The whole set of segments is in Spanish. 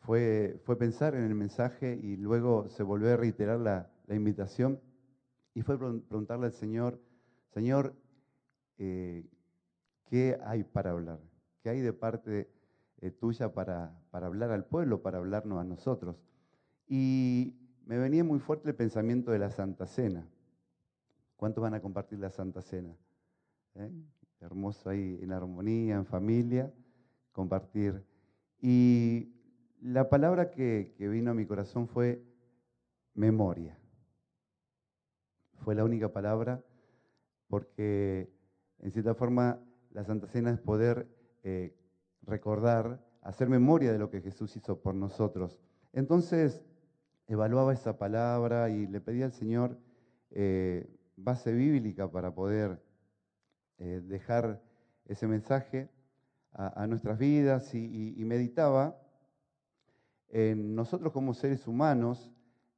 fue, fue pensar en el mensaje y luego se volvió a reiterar la, invitación y fue preguntarle al Señor, Señor, eh, ¿qué hay para hablar? ¿Qué hay de parte eh, tuya para, para hablar al pueblo, para hablarnos a nosotros? Y me venía muy fuerte el pensamiento de la Santa Cena. ¿Cuántos van a compartir la Santa Cena? ¿Eh? Hermoso ahí en armonía, en familia, compartir. Y la palabra que, vino a mi corazón fue memoria. Fue la única palabra porque en cierta forma la Santa Cena es poder eh, recordar, hacer memoria de lo que Jesús hizo por nosotros. Entonces evaluaba esa palabra y le pedía al Señor eh, base bíblica para poder eh, dejar ese mensaje a, nuestras vidas y meditaba en nosotros como seres humanos,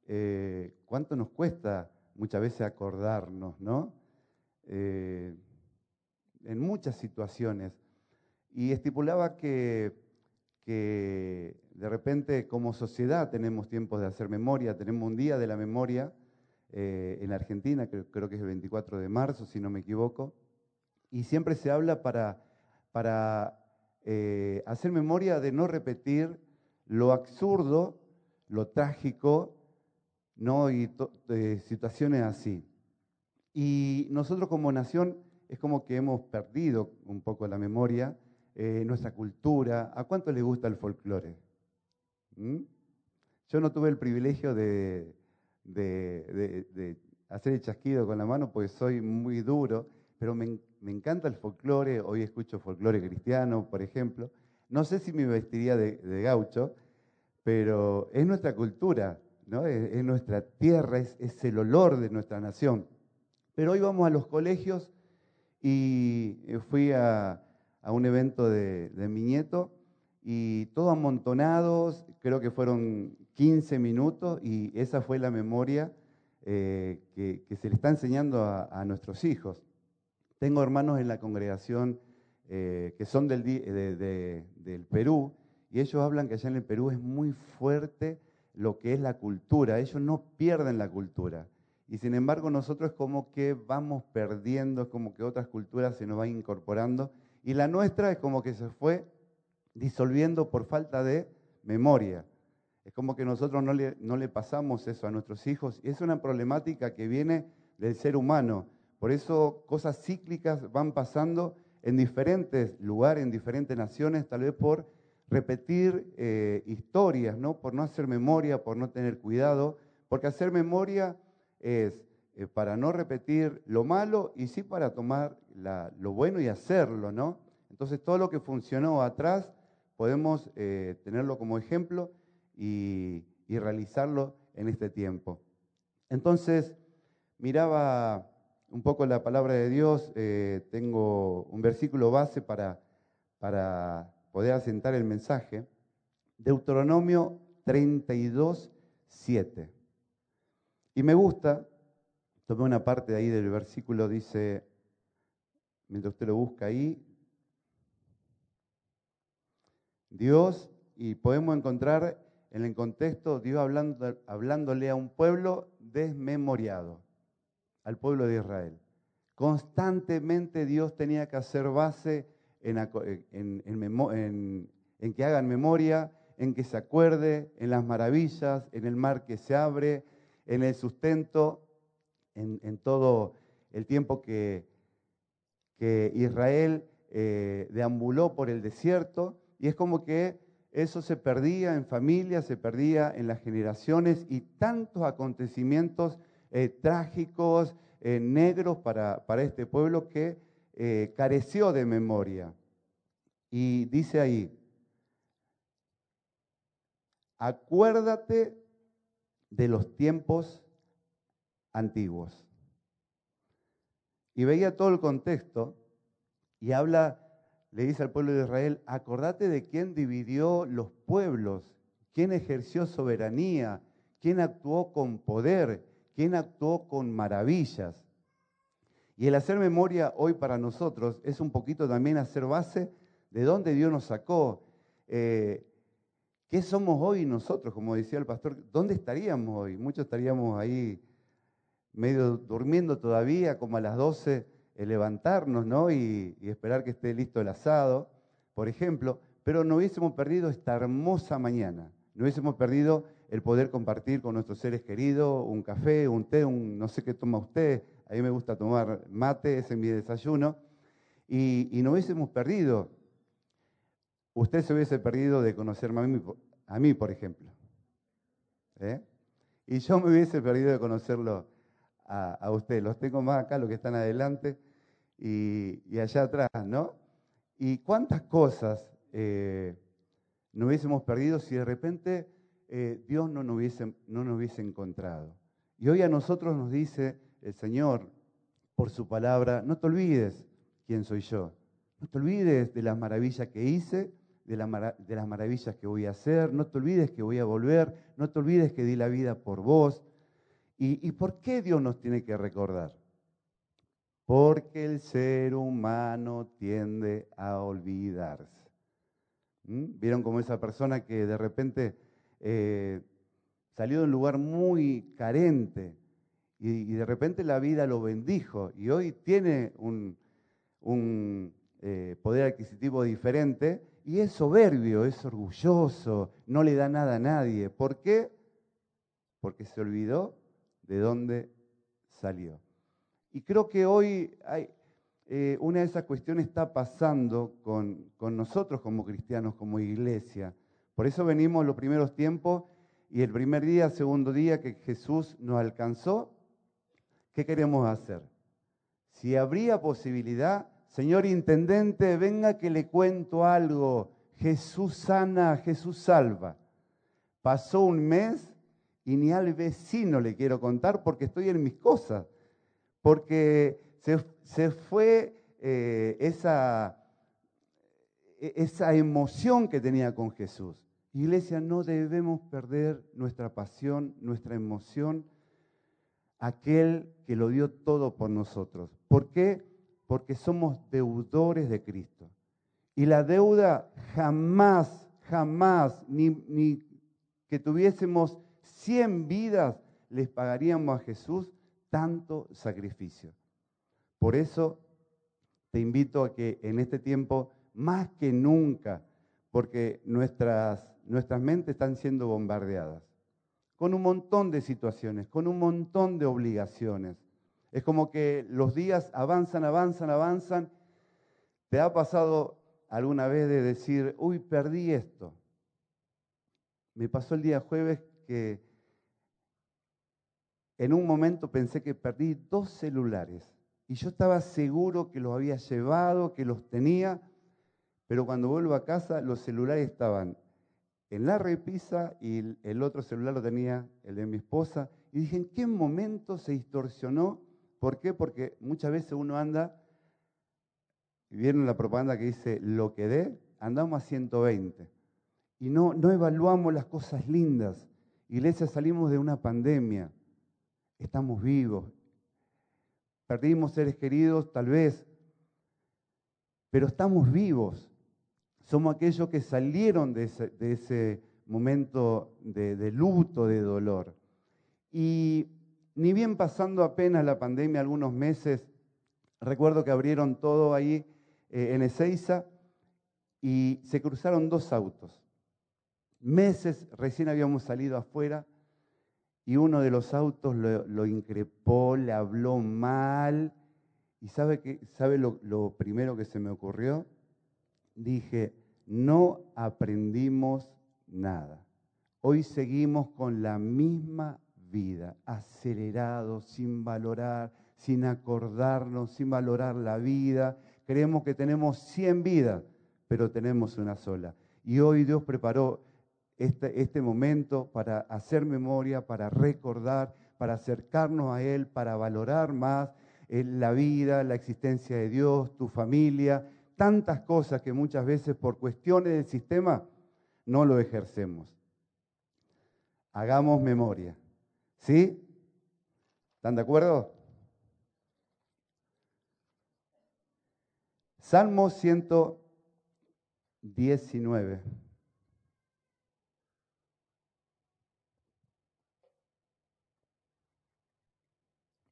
eh, cuánto nos cuesta muchas veces acordarnos, ¿no? Eh, en muchas situaciones. Y estipulaba que, que de repente como sociedad tenemos tiempos de hacer memoria, tenemos un día de la memoria eh, en Argentina, creo, creo, que es el 24 de marzo, si no me equivoco, y siempre se habla para, para hacer memoria de no repetir lo absurdo, lo trágico, ¿no? y situaciones así. Y nosotros como nación es como que hemos perdido un poco la memoria, eh, nuestra cultura. ¿A cuánto le gusta el folclore? ¿Mm? Yo no tuve el privilegio de, hacer el chasquido con la mano porque soy muy duro, pero me, me encanta el folclore. Hoy escucho folclore cristiano, por ejemplo. No sé si me vestiría de, gaucho, pero es nuestra cultura, ¿no? es, nuestra tierra, es, el olor de nuestra nación. Pero hoy vamos a los colegios y fui a, un evento de, mi nieto y todos amontonados, creo que fueron 15 minutos y esa fue la memoria eh, que, se le está enseñando a, nuestros hijos. Tengo hermanos en la congregación eh, que son del, del Perú, y ellos hablan que allá en el Perú es muy fuerte lo que es la cultura. Ellos no pierden la cultura. Y sin embargo nosotros como que vamos perdiendo, como que otras culturas se nos van incorporando. Y la nuestra es como que se fue disolviendo por falta de memoria. Es como que nosotros no le, no le pasamos eso a nuestros hijos. Y es una problemática que viene del ser humano. Por eso cosas cíclicas van pasando en diferentes lugares, en diferentes naciones, tal vez por repetir eh, historias, ¿no? Por no hacer memoria, por no tener cuidado, porque hacer memoria es eh, para no repetir lo malo y sí para tomar lo bueno y hacerlo, ¿no? Entonces todo lo que funcionó atrás podemos eh, tenerlo como ejemplo y, realizarlo en este tiempo. Entonces, miraba un poco la palabra de Dios, tengo un versículo base para, para poder asentar el mensaje, Deuteronomio 32, 7. Y me gusta, tomé una parte de ahí del versículo, dice, mientras usted lo busca ahí, Dios, y podemos encontrar en el contexto Dios hablando, hablándole a un pueblo desmemoriado, al pueblo de Israel. Constantemente Dios tenía que hacer base en, que hagan memoria, en que se acuerde, en las maravillas, en el mar que se abre, en el sustento, en, todo el tiempo que, que Israel eh, deambuló por el desierto. Y es como que eso se perdía en familia, se perdía en las generaciones y tantos acontecimientos eh, trágicos, eh, negros para, para este pueblo que eh, careció de memoria. Y dice ahí, acuérdate de los tiempos antiguos. Y veía todo el contexto y habla, le dice al pueblo de Israel, acordate de quién dividió los pueblos, quién ejerció soberanía, quién actuó con poder, quién actuó con maravillas. Y el hacer memoria hoy para nosotros es un poquito también hacer base de dónde Dios nos sacó. Eh, ¿Qué somos hoy nosotros? Como decía el pastor, ¿dónde estaríamos hoy? Muchos estaríamos ahí medio durmiendo todavía, como a las 12, eh, levantarnos, ¿no? Y, y esperar que esté listo el asado, por ejemplo, pero no hubiésemos perdido esta hermosa mañana, no hubiésemos perdido el poder compartir con nuestros seres queridos un café, un té, un no sé qué toma usted, a mí me gusta tomar mate, ese es mi desayuno, y, y no hubiésemos perdido usted se hubiese perdido de conocerme a mí, a por ejemplo. ¿eh? Y yo me hubiese perdido de conocerlo a, usted. Los tengo más acá, los que están adelante y, allá atrás, ¿no? Y cuántas cosas eh, no hubiésemos perdido si de repente eh, Dios no nos, hubiese, encontrado. Y hoy a nosotros nos dice el Señor, por su palabra, no te olvides quién soy yo. No te olvides de las maravillas que hice de, las maravillas que voy a hacer, no te olvides que voy a volver, no te olvides que di la vida por vos. ¿Y, por qué Dios nos tiene que recordar? Porque el ser humano tiende a olvidarse. ¿Mm? ¿Vieron como esa persona que de repente eh, salió de un lugar muy carente y, de repente la vida lo bendijo y hoy tiene un, eh, poder adquisitivo diferente y es soberbio, es orgulloso, no le da nada a nadie. ¿Por qué? Porque se olvidó de dónde salió. Y creo que hoy eh, una de esas cuestiones está pasando con nosotros como cristianos, como iglesia. Por eso venimos los primeros tiempos y el primer día, segundo día que Jesús nos alcanzó, ¿qué queremos hacer? Si habría posibilidad, Señor intendente, venga que le cuento algo. Jesús sana, Jesús salva. Pasó un mes y ni al vecino le quiero contar porque estoy en mis cosas. Porque se, fue eh, esa, e, esa emoción que tenía con Jesús. Iglesia, no debemos perder nuestra pasión, nuestra emoción, aquel que lo dio todo por nosotros. ¿Por qué? porque somos deudores de Cristo. Y la deuda jamás, jamás, ni, que tuviésemos 100 vidas, les pagaríamos a Jesús tanto sacrificio. Por eso te invito a que en este tiempo, más que nunca, porque nuestras, nuestras mentes están siendo bombardeadas, con un montón de situaciones, con un montón de obligaciones, es como que los días avanzan, avanzan, avanzan. ¿Te ha pasado alguna vez de decir, uy, perdí esto? Me pasó el día jueves que en un momento pensé que perdí dos celulares y yo estaba seguro que los había llevado, que los tenía, pero cuando vuelvo a casa los celulares estaban en la repisa y el otro celular lo tenía el de mi esposa. Y dije, ¿en qué momento se distorsionó ¿Por qué? Porque muchas veces uno anda, y vieron la propaganda que dice, lo que dé, andamos a 120. Y no, no evaluamos las cosas lindas. Iglesia, salimos de una pandemia. Estamos vivos. Perdimos seres queridos, tal vez. Pero estamos vivos. Somos aquellos que salieron de ese, momento de, luto, de dolor. Y ni bien pasando apenas la pandemia, algunos meses, recuerdo que abrieron todo ahí eh, en Ezeiza y se cruzaron dos autos. Meses recién habíamos salido afuera y uno de los autos lo, increpó, le habló mal. ¿Y sabe, qué, sabe lo primero que se me ocurrió? Dije, no aprendimos nada. Hoy seguimos con la misma vida, acelerado, sin valorar, sin acordarnos, sin valorar la vida. Creemos que tenemos 100 vidas, pero tenemos una sola. Y hoy Dios preparó este, este momento para hacer memoria, para recordar, para acercarnos a Él, para valorar más eh, la vida, la existencia de Dios, tu familia, tantas cosas que muchas veces por cuestiones del sistema no lo ejercemos. Hagamos memoria. ¿Sí? ¿Están de acuerdo? Salmo 119.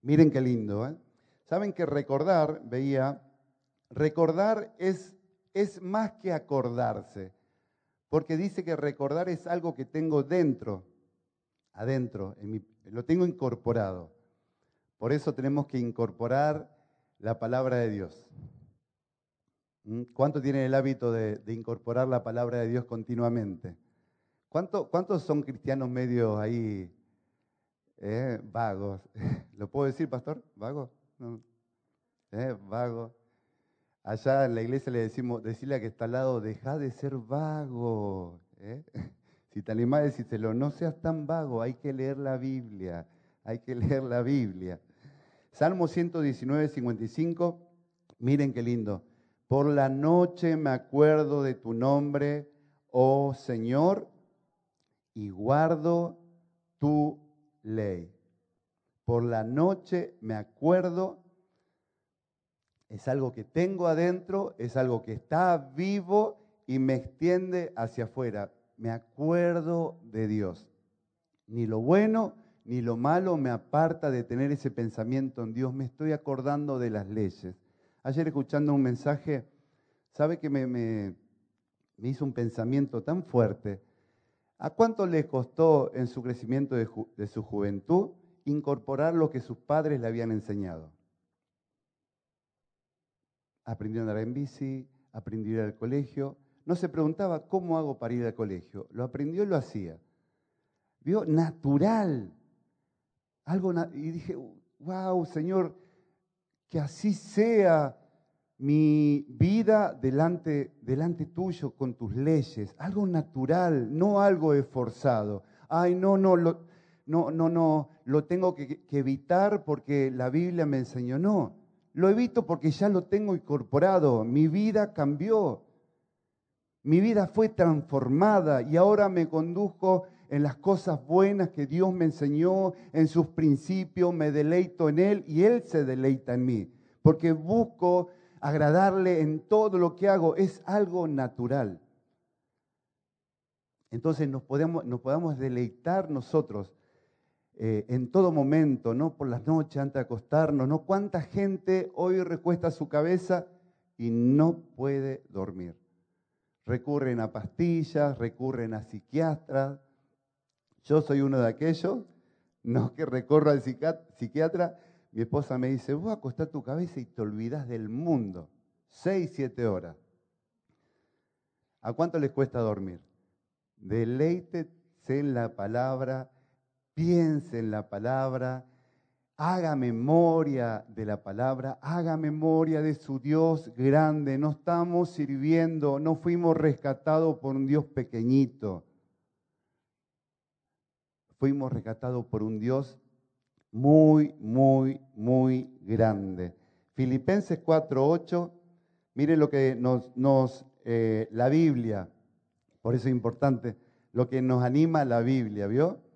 Miren qué lindo. ¿eh? Saben que recordar, veía recordar es, es más que acordarse, porque dice que recordar es algo que tengo dentro, adentro, lo tengo incorporado. Por eso tenemos que incorporar la palabra de Dios. ¿Mm? ¿Cuánto tienen el hábito de, incorporar la palabra de Dios continuamente? ¿Cuántos son cristianos medios ahí eh, vagos? ¿Lo puedo decir, pastor? ¿Vagos? ¿Eh? Vagos. Allá en la iglesia le decimos, decirle a que está al lado, deja de ser vago. ¿eh? Si te animás, decírselo, no seas tan vago, hay que leer la Biblia, hay que leer la Biblia. Salmo 119, 55, miren qué lindo. Por la noche me acuerdo de tu nombre, oh Señor, y guardo tu ley. Por la noche me acuerdo, es algo que tengo adentro, es algo que está vivo y me extiende hacia afuera. Me acuerdo de Dios. Ni lo bueno ni lo malo me aparta de tener ese pensamiento en Dios. Me estoy acordando de las leyes. Ayer escuchando un mensaje, ¿sabe que me, hizo un pensamiento tan fuerte? ¿A cuánto le costó en su crecimiento de, de su juventud incorporar lo que sus padres le habían enseñado? Aprendió a andar en bici, aprendió a ir al colegio. No se preguntaba cómo hago para ir al colegio. Lo aprendió y lo hacía. Vio natural. Algo y dije, wow, Señor, que así sea mi vida delante, delante tuyo con tus leyes, algo natural, no algo esforzado. Ay, no, no, no, no, no, lo tengo que, que evitar porque la Biblia me enseñó. No, lo evito porque ya lo tengo incorporado. Mi vida cambió. Mi vida fue transformada y ahora me conduzco en las cosas buenas que Dios me enseñó, en sus principios, me deleito en Él y Él se deleita en mí, porque busco agradarle en todo lo que hago, es algo natural. Entonces nos podemos, nos podamos deleitar nosotros eh, en todo momento, no por las noches antes de acostarnos, no cuánta gente hoy recuesta su cabeza y no puede dormir. Recurren a pastillas, recurren a psiquiatras, yo soy uno de aquellos, no que recorro al psiquiatra. Mi esposa me dice, vos acostás tu cabeza y te olvidás del mundo. Seis, siete horas. ¿A cuánto les cuesta dormir? Deleítese en la palabra, piense en la palabra, haga memoria de la palabra, haga memoria de su Dios grande. No estamos sirviendo, no fuimos rescatados por un Dios pequeñito fuimos rescatados por un Dios muy, muy, muy grande. Filipenses 4.8, mire lo que nos, eh, la Biblia, por eso es importante, lo que nos anima la Biblia, ¿vio?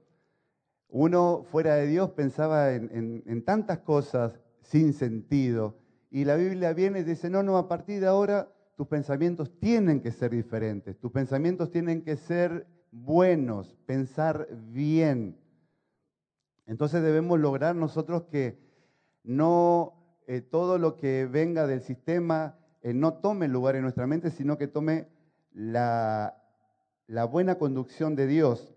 Uno fuera de Dios pensaba en, tantas cosas sin sentido, y la Biblia viene y dice, no, no, a partir de ahora tus pensamientos tienen que ser diferentes, tus pensamientos tienen que ser buenos, pensar bien. Entonces debemos lograr nosotros que no eh, todo lo que venga del sistema eh, no tome lugar en nuestra mente, sino que tome la buena conducción de Dios.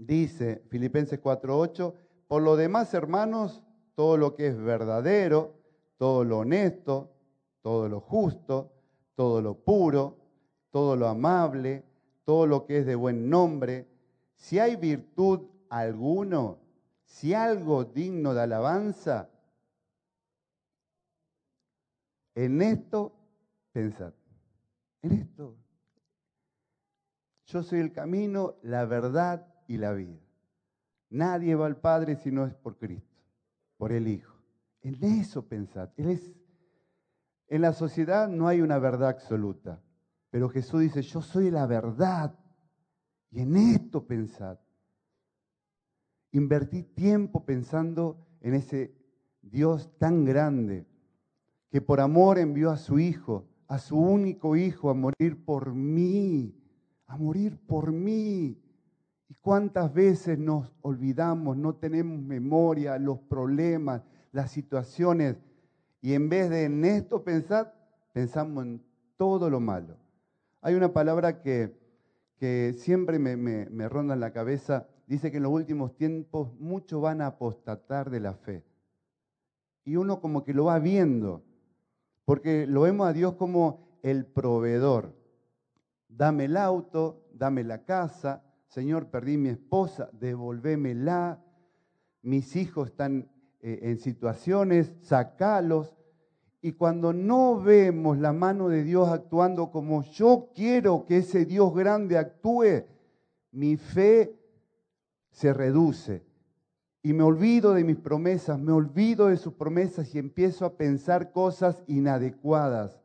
Dice Filipenses 4:8, por lo demás, hermanos, todo lo que es verdadero, todo lo honesto, todo lo justo, todo lo puro, todo lo amable, todo lo que es de buen nombre, si hay virtud alguno, si algo digno de alabanza, en esto pensad. En esto. Yo soy el camino, la verdad y la vida. Nadie va al Padre si no es por Cristo, por el Hijo. En eso pensad. Él es, en la sociedad no hay una verdad absoluta. Pero Jesús dice, yo soy la verdad. Y en esto pensad. Invertí tiempo pensando en ese Dios tan grande que por amor envió a su Hijo, a su único Hijo, a morir por mí, a morir por mí. ¿Y cuántas veces nos olvidamos, no tenemos memoria, los problemas, las situaciones, y en vez de en esto pensar, pensamos en todo lo malo. Hay una palabra que, que siempre me, me ronda en la cabeza, dice que en los últimos tiempos muchos van a apostatar de la fe. Y uno como que lo va viendo, porque lo vemos a Dios como el proveedor. Dame el auto, dame la casa, Señor, perdí mi esposa, devolvémela, mis hijos están eh, en situaciones, sacalos. Y cuando no vemos la mano de Dios actuando como yo quiero que ese Dios grande actúe, mi fe se reduce. Y me olvido de mis promesas, me olvido de sus promesas y empiezo a pensar cosas inadecuadas.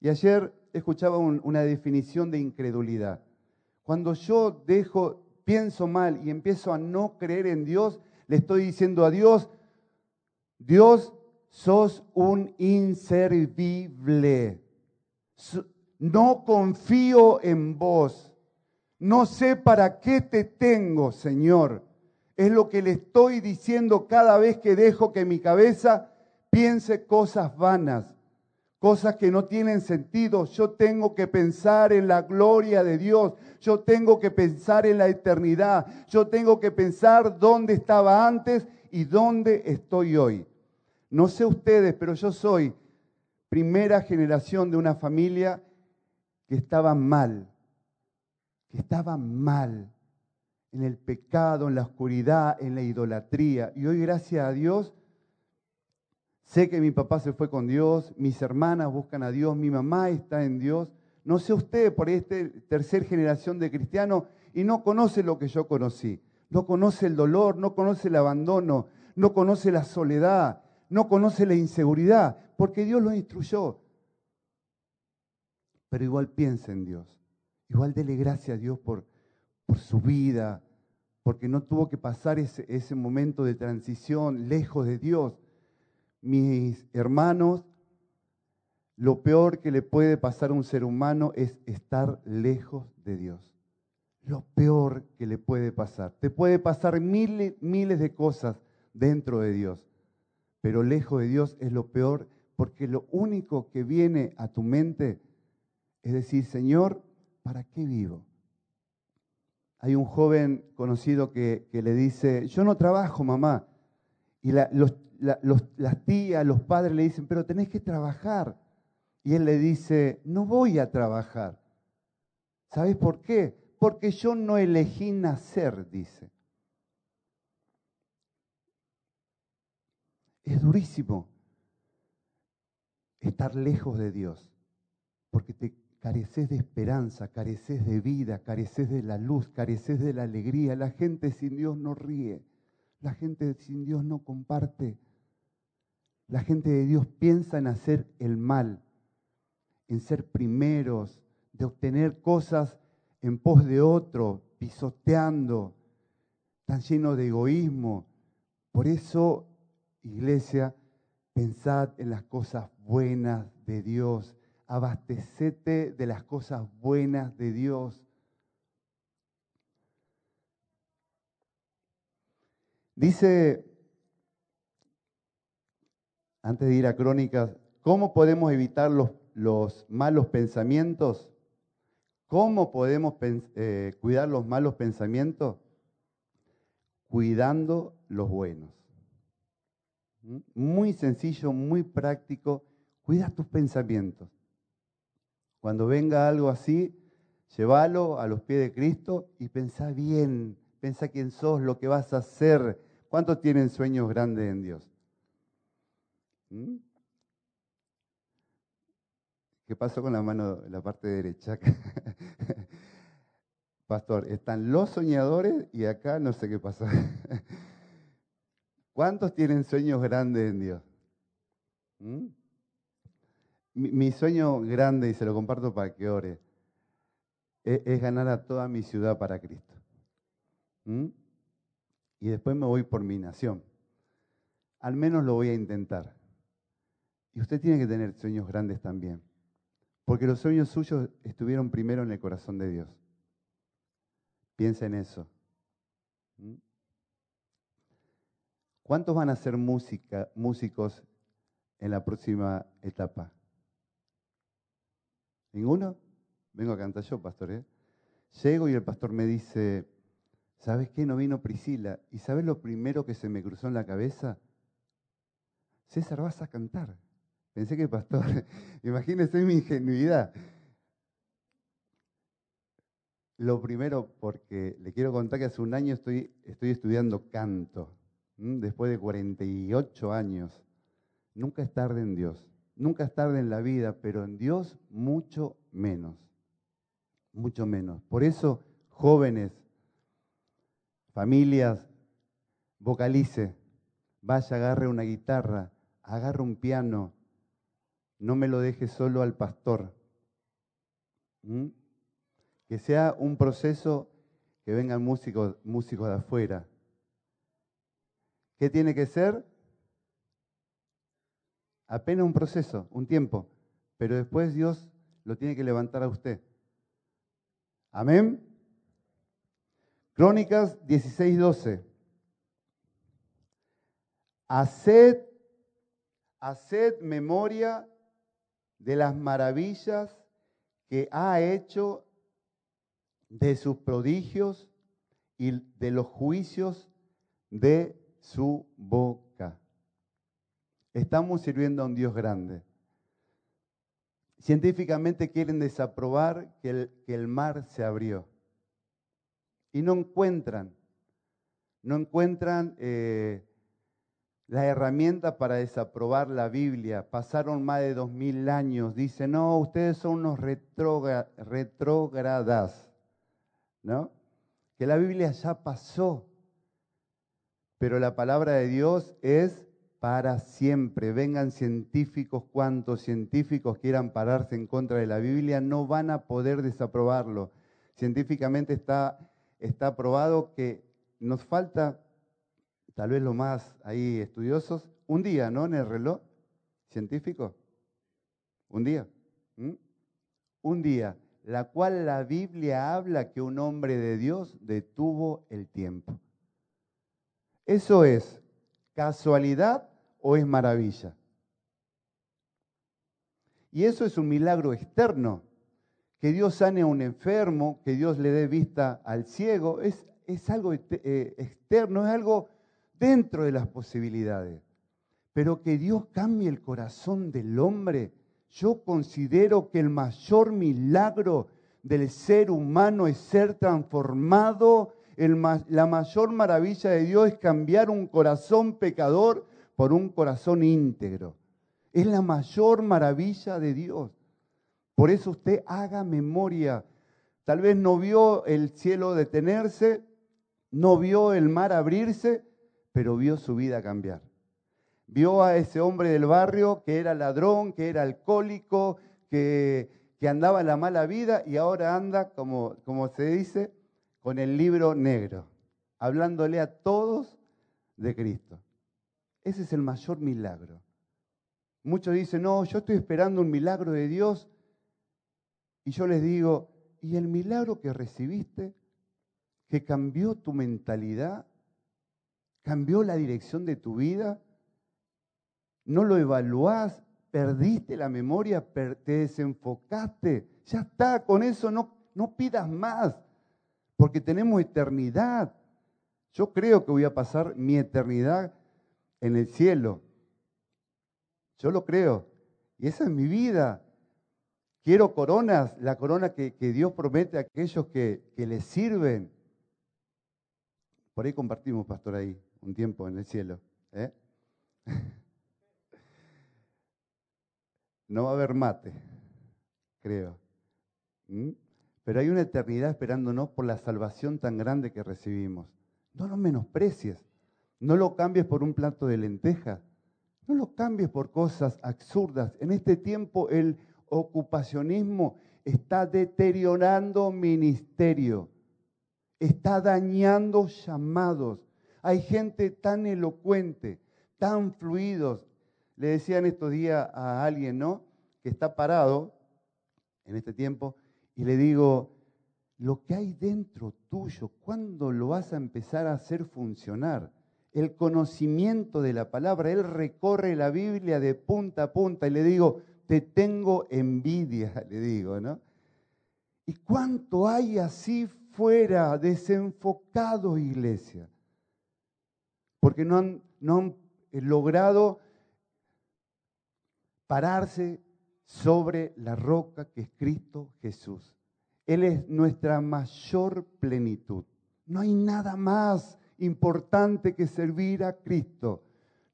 Y ayer escuchaba una definición de incredulidad. Cuando yo dejo, pienso mal y empiezo a no creer en Dios, le estoy diciendo a Dios, Dios, sos un inservible. No confío en vos. No sé para qué te tengo, Señor. Es lo que le estoy diciendo cada vez que dejo que mi cabeza piense cosas vanas cosas que no tienen sentido. Yo tengo que pensar en la gloria de Dios. Yo tengo que pensar en la eternidad. Yo tengo que pensar dónde estaba antes y dónde estoy hoy. No sé ustedes, pero yo soy primera generación de una familia que estaba mal, que estaba mal en el pecado, en la oscuridad, en la idolatría. Y hoy, gracias a Dios, Sé que mi papá se fue con Dios, mis hermanas buscan a Dios, mi mamá está en Dios. No sé usted, por esta tercera generación de cristianos, y no conoce lo que yo conocí. No conoce el dolor, no conoce el abandono, no conoce la soledad, no conoce la inseguridad, porque Dios lo instruyó. Pero igual piensa en Dios. Igual dele gracias a Dios por, por su vida, porque no tuvo que pasar ese, ese momento de transición lejos de Dios mis hermanos, lo peor que le puede pasar a un ser humano es estar lejos de Dios. Lo peor que le puede pasar. Te puede pasar miles, miles de cosas dentro de Dios, pero lejos de Dios es lo peor porque lo único que viene a tu mente es decir, Señor, ¿para qué vivo? Hay un joven conocido que, le dice, yo no trabajo, mamá. Y los, las tías, los padres le dicen, pero tenés que trabajar. Y él le dice, no voy a trabajar. ¿Sabes por qué? Porque yo no elegí nacer, dice. Es durísimo estar lejos de Dios, porque te careces de esperanza, careces de vida, careces de la luz, careces de la alegría. La gente sin Dios no ríe, la gente sin Dios no comparte. La gente de Dios piensa en hacer el mal, en ser primeros, de obtener cosas en pos de otro, pisoteando, tan lleno de egoísmo. Por eso, iglesia, pensad en las cosas buenas de Dios, abastecete de las cosas buenas de Dios. Dice antes de ir a crónicas, ¿cómo podemos evitar los, malos pensamientos? ¿Cómo podemos eh, cuidar los malos pensamientos? Cuidando los buenos. Muy sencillo, muy práctico. Cuida tus pensamientos. Cuando venga algo así, llévalo a los pies de Cristo y pensá bien, pensá quién sos, lo que vas a hacer. ¿Cuántos tienen sueños grandes en Dios? ¿Mm? ¿Qué pasó con la mano, la parte derecha? Pastor, están los soñadores y acá no sé qué pasó. ¿Cuántos tienen sueños grandes en Dios? ¿Mm? Mi, sueño grande, y se lo comparto para que ore, es, es ganar a toda mi ciudad para Cristo. ¿Mm? Y después me voy por mi nación. Al menos lo voy a intentar. Y usted tiene que tener sueños grandes también, porque los sueños suyos estuvieron primero en el corazón de Dios. Piensa en eso. ¿Mm? ¿Cuántos van a ser música, músicos en la próxima etapa? ¿Ninguno? Vengo a cantar yo, pastor. ¿eh? Llego y el pastor me dice, ¿sabes qué? No vino Priscila. ¿Y sabes lo primero que se me cruzó en la cabeza? César, vas a cantar. Pensé que pastor, imagínese mi ingenuidad. Lo primero, porque le quiero contar que hace un año estoy, estoy estudiando canto, después de 48 años. Nunca es tarde en Dios, nunca es tarde en la vida, pero en Dios mucho menos, mucho menos. Por eso, jóvenes, familias, vocalice, vaya, agarre una guitarra, agarre un piano, no me lo deje solo al pastor. Que sea un proceso que vengan músicos, músicos de afuera. ¿Qué tiene que ser? Apenas un proceso, un tiempo, pero después Dios lo tiene que levantar a usted. Amén. Crónicas 16:12. Haced, haced memoria de las maravillas que ha hecho de sus prodigios y de los juicios de su boca. Estamos sirviendo a un Dios grande. Científicamente quieren desaprobar que el, que el mar se abrió. Y no encuentran, no encuentran eh, la herramienta para desaprobar la Biblia. Pasaron más de dos mil años. Dicen, no, ustedes son unos retrógradas. ¿no? Que la Biblia ya pasó, pero la palabra de Dios es para siempre. Vengan científicos, cuantos científicos quieran pararse en contra de la Biblia, no van a poder desaprobarlo. Científicamente está, está probado que nos falta, tal vez lo más ahí estudiosos, un día, ¿no? En el reloj científico. Un día. Un día la cual la Biblia habla que un hombre de Dios detuvo el tiempo. ¿Eso es casualidad o es maravilla? Y eso es un milagro externo. Que Dios sane a un enfermo, que Dios le dé vista al ciego, es, es algo eh, externo, es algo dentro de las posibilidades. Pero que Dios cambie el corazón del hombre yo considero que el mayor milagro del ser humano es ser transformado. la mayor maravilla de Dios es cambiar un corazón pecador por un corazón íntegro. Es la mayor maravilla de Dios. Por eso usted haga memoria. Tal vez no vio el cielo detenerse, no vio el mar abrirse, pero vio su vida cambiar vio a ese hombre del barrio que era ladrón, que era alcohólico, que, andaba en la mala vida y ahora anda, como, como se dice, con el libro negro, hablándole a todos de Cristo. Ese es el mayor milagro. Muchos dicen, no, yo estoy esperando un milagro de Dios. Y yo les digo, ¿y el milagro que recibiste, que cambió tu mentalidad, cambió la dirección de tu vida? no lo evaluás, perdiste la memoria, te desenfocaste. Ya está, con eso no, no pidas más, porque tenemos eternidad. Yo creo que voy a pasar mi eternidad en el cielo. Yo lo creo. Y esa es mi vida. Quiero coronas, la corona que, Dios promete a aquellos que, que le sirven. Por ahí compartimos, pastor, ahí, un tiempo en el cielo. ¿eh? no va a haber mate, creo. Pero hay una eternidad esperándonos por la salvación tan grande que recibimos. No lo menosprecies. No lo cambies por un plato de lenteja. No lo cambies por cosas absurdas. En este tiempo el ocupacionismo está deteriorando ministerio. Está dañando llamados. Hay gente tan elocuente, tan fluidos, le decían estos días a alguien, ¿no? Que está parado en este tiempo y le digo, lo que hay dentro tuyo, ¿cuándo lo vas a empezar a hacer funcionar? el conocimiento de la palabra. Él recorre la Biblia de punta a punta y le digo, te tengo envidia, le digo, ¿no? ¿Y cuánto hay así fuera, desenfocado, iglesia? Porque no han, no han logrado pararse sobre la roca que es Cristo Jesús. Él es nuestra mayor plenitud. No hay nada más importante que servir a Cristo.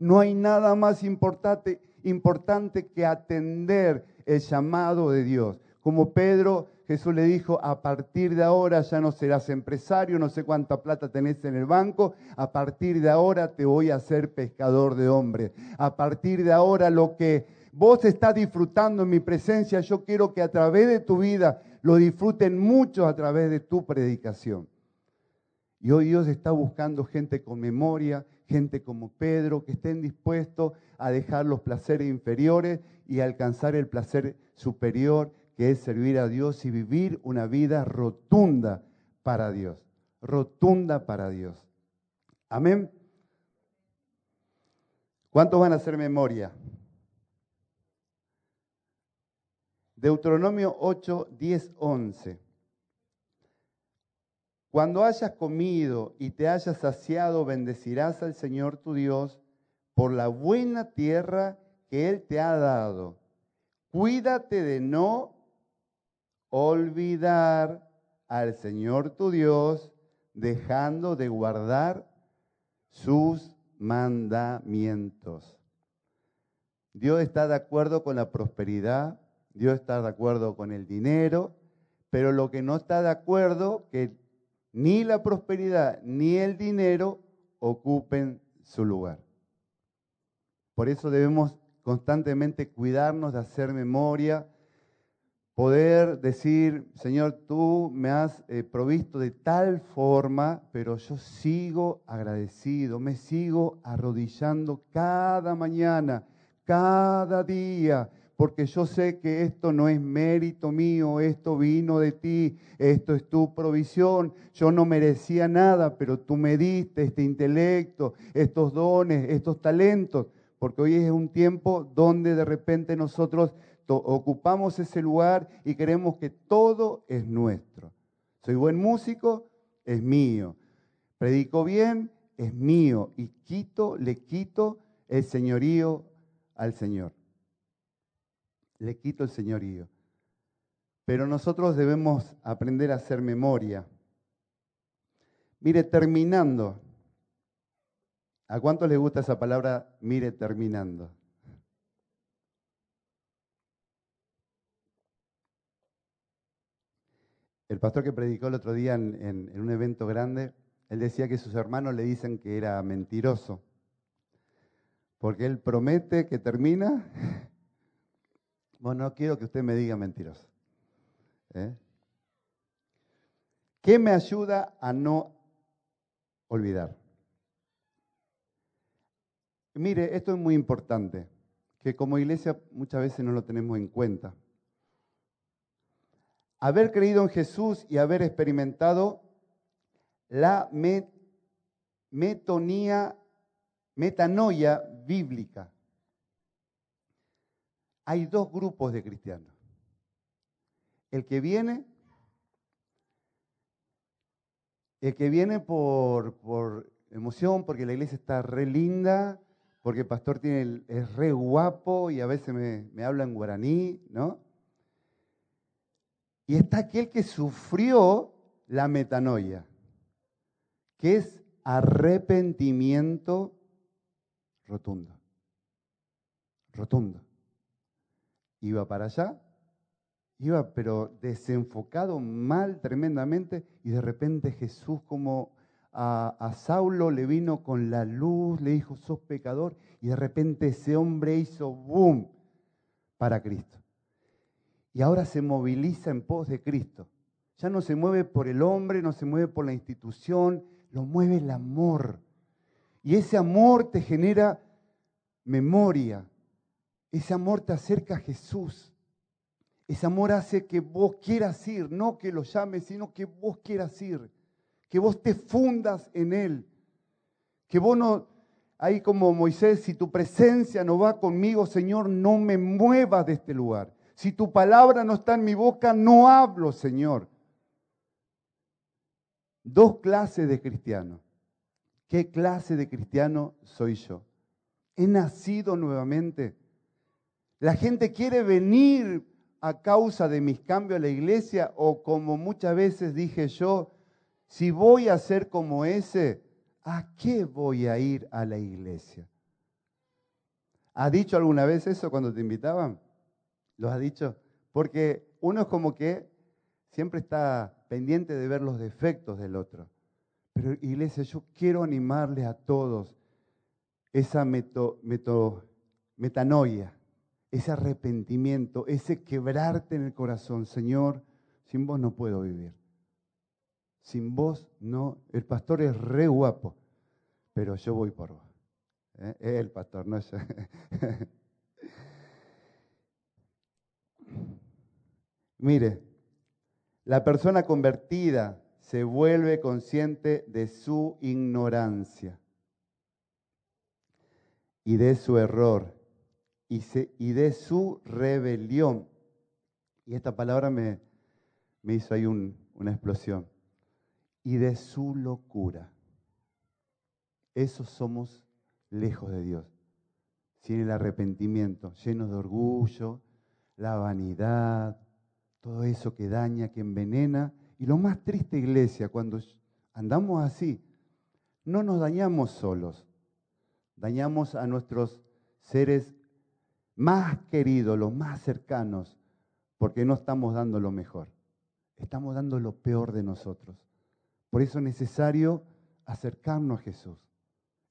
No hay nada más importante, importante que atender el llamado de Dios. Como Pedro, Jesús le dijo, a partir de ahora ya no serás empresario, no sé cuánta plata tenés en el banco, a partir de ahora te voy a hacer pescador de hombres. A partir de ahora lo que vos estás disfrutando en mi presencia, yo quiero que a través de tu vida lo disfruten muchos a través de tu predicación. Y hoy Dios está buscando gente con memoria, gente como Pedro, que estén dispuestos a dejar los placeres inferiores y alcanzar el placer superior, que es servir a Dios y vivir una vida rotunda para Dios. Rotunda para Dios. Amén. ¿Cuántos van a hacer memoria? Deuteronomio 8, 10, 11. Cuando hayas comido y te hayas saciado, bendecirás al Señor tu Dios por la buena tierra que Él te ha dado. Cuídate de no olvidar al Señor tu Dios, dejando de guardar sus mandamientos. Dios está de acuerdo con la prosperidad, Dios está de acuerdo con el dinero, pero lo que no está de acuerdo, que ni la prosperidad ni el dinero ocupen su lugar. Por eso debemos constantemente cuidarnos de hacer memoria, poder decir, Señor, tú me has eh, provisto de tal forma, pero yo sigo agradecido, me sigo arrodillando cada mañana, cada día porque yo sé que esto no es mérito mío, esto vino de ti, esto es tu provisión. Yo no merecía nada, pero tú me diste este intelecto, estos dones, estos talentos, porque hoy es un tiempo donde de repente nosotros ocupamos ese lugar y creemos que todo es nuestro. Soy buen músico, es mío. Predico bien, es mío. Y quito, le quito el señorío al Señor le quito el señorío. Pero nosotros debemos aprender a hacer memoria. Mire, terminando. ¿A cuántos les gusta esa palabra, mire, terminando? El pastor que predicó el otro día en, un evento grande, él decía que sus hermanos le dicen que era mentiroso, porque él promete que termina bueno, no quiero que usted me diga mentiroso. ¿eh? ¿Qué me ayuda a no olvidar? Mire, esto es muy importante, que como iglesia muchas veces no lo tenemos en cuenta. Haber creído en Jesús y haber experimentado la metonía, metanoia bíblica hay dos grupos de cristianos. El que viene, el que viene por, por emoción, porque la iglesia está re linda, porque el pastor tiene es re guapo y a veces me, me habla en guaraní, ¿no? Y está aquel que sufrió la metanoia, que es arrepentimiento rotundo. Rotundo iba para allá, iba pero desenfocado mal tremendamente y de repente Jesús como a, Saulo le vino con la luz, le dijo, sos pecador y de repente ese hombre hizo boom para Cristo. Y ahora se moviliza en pos de Cristo. Ya no se mueve por el hombre, no se mueve por la institución, lo mueve el amor. Y ese amor te genera memoria, ese amor te acerca a Jesús. Ese amor hace que vos quieras ir, no que lo llames, sino que vos quieras ir. Que vos te fundas en Él. Que vos no, ahí como Moisés, si tu presencia no va conmigo, Señor, no me muevas de este lugar. Si tu palabra no está en mi boca, no hablo, Señor. Dos clases de cristianos. ¿Qué clase de cristiano soy yo? ¿He nacido nuevamente? La gente quiere venir a causa de mis cambios a la iglesia o como muchas veces dije yo, si voy a ser como ese, ¿a qué voy a ir a la iglesia? ¿Has dicho alguna vez eso cuando te invitaban? ¿Lo has dicho? Porque uno es como que siempre está pendiente de ver los defectos del otro. Pero iglesia, yo quiero animarles a todos esa metanoia, ese arrepentimiento, ese quebrarte en el corazón. Señor, sin vos no puedo vivir. Sin vos no. El pastor es re guapo, pero yo voy por vos. ¿Eh? El pastor, no es. Mire, la persona convertida se vuelve consciente de su ignorancia y de su error y, de su rebelión. Y esta palabra me, hizo ahí una explosión. Y de su locura. Esos somos lejos de Dios, sin el arrepentimiento, llenos de orgullo, la vanidad, todo eso que daña, que envenena. Y lo más triste, iglesia, cuando andamos así, no nos dañamos solos, dañamos a nuestros seres más queridos, los más cercanos, porque no estamos dando lo mejor, estamos dando lo peor de nosotros. Por eso es necesario acercarnos a Jesús,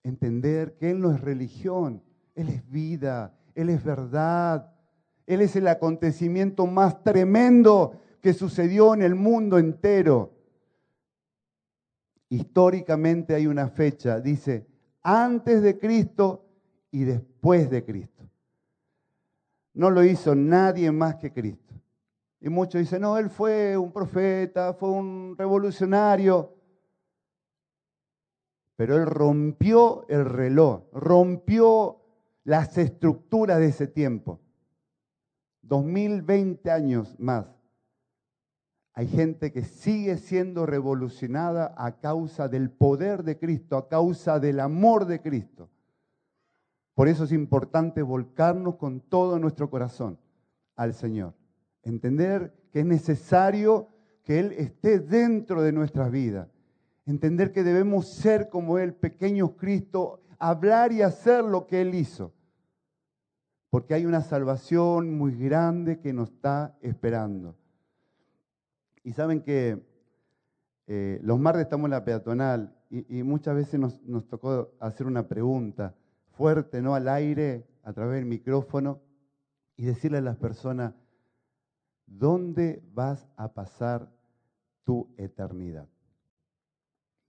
entender que Él no es religión, Él es vida, Él es verdad, Él es el acontecimiento más tremendo que sucedió en el mundo entero. Históricamente hay una fecha, dice, antes de Cristo y después de Cristo no lo hizo nadie más que Cristo. Y muchos dicen, no, él fue un profeta, fue un revolucionario. Pero él rompió el reloj, rompió las estructuras de ese tiempo. 2020 años más. Hay gente que sigue siendo revolucionada a causa del poder de Cristo, a causa del amor de Cristo. Por eso es importante volcarnos con todo nuestro corazón al Señor. Entender que es necesario que Él esté dentro de nuestras vidas. Entender que debemos ser como Él, pequeños Cristo, hablar y hacer lo que Él hizo. Porque hay una salvación muy grande que nos está esperando. Y saben que eh, los martes estamos en la peatonal y, muchas veces nos, nos tocó hacer una pregunta fuerte, ¿no? Al aire, a través del micrófono, y decirle a las personas, ¿dónde vas a pasar tu eternidad?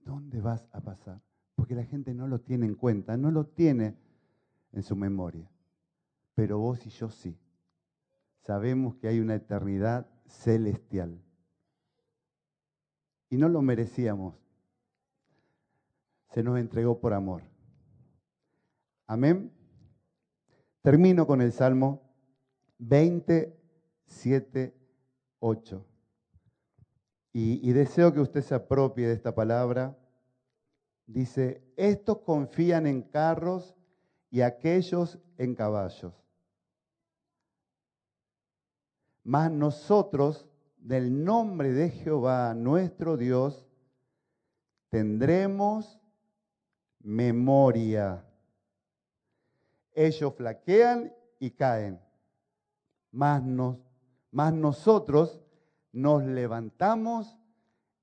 ¿Dónde vas a pasar? Porque la gente no lo tiene en cuenta, no lo tiene en su memoria. Pero vos y yo sí. Sabemos que hay una eternidad celestial. Y no lo merecíamos. Se nos entregó por amor. Amén. Termino con el Salmo 27, 8. Y, y deseo que usted se apropie de esta palabra. Dice, estos confían en carros y aquellos en caballos. Mas nosotros, del nombre de Jehová nuestro Dios, tendremos memoria. Ellos flaquean y caen. Más, nosotros nos levantamos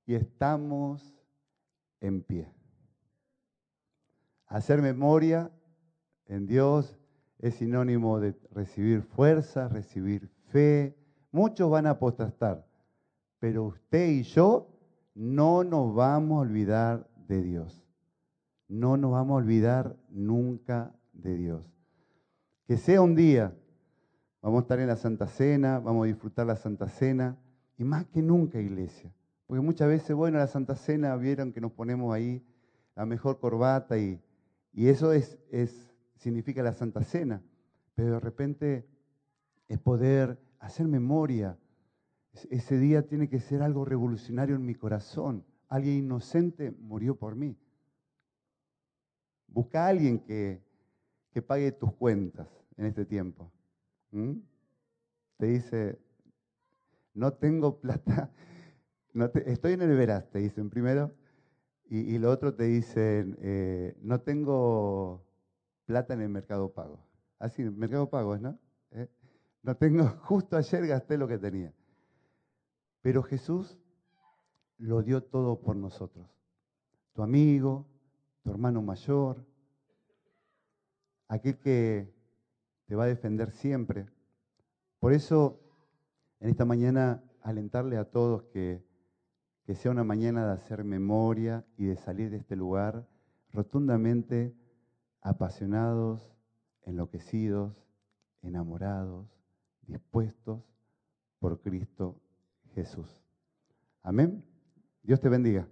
y estamos en pie. Hacer memoria en Dios es sinónimo de recibir fuerza, recibir fe. Muchos van a apostastar, pero usted y yo no nos vamos a olvidar de Dios. No nos vamos a olvidar nunca de Dios. Que sea un día, vamos a estar en la Santa Cena, vamos a disfrutar la Santa Cena, y más que nunca, iglesia. Porque muchas veces, bueno, la Santa Cena vieron que nos ponemos ahí la mejor corbata y, Y eso es, es, significa la Santa Cena. Pero de repente es poder hacer memoria. Ese día tiene que ser algo revolucionario en mi corazón. Alguien inocente murió por mí. Busca a alguien que, que pague tus cuentas en este tiempo. Te dice, no tengo plata, no estoy en el veraz, te dicen primero, y, lo otro te dicen, eh, no tengo plata en el mercado pago. Así, el mercado pago, ¿no? No tengo, justo ayer gasté lo que tenía. Pero Jesús lo dio todo por nosotros. Tu amigo, tu hermano mayor, aquel que te va a defender siempre. Por eso, en esta mañana, alentarle a todos que sea una mañana de hacer memoria y de salir de este lugar rotundamente apasionados, enloquecidos, enamorados, dispuestos por Cristo Jesús. Amén. Dios te bendiga.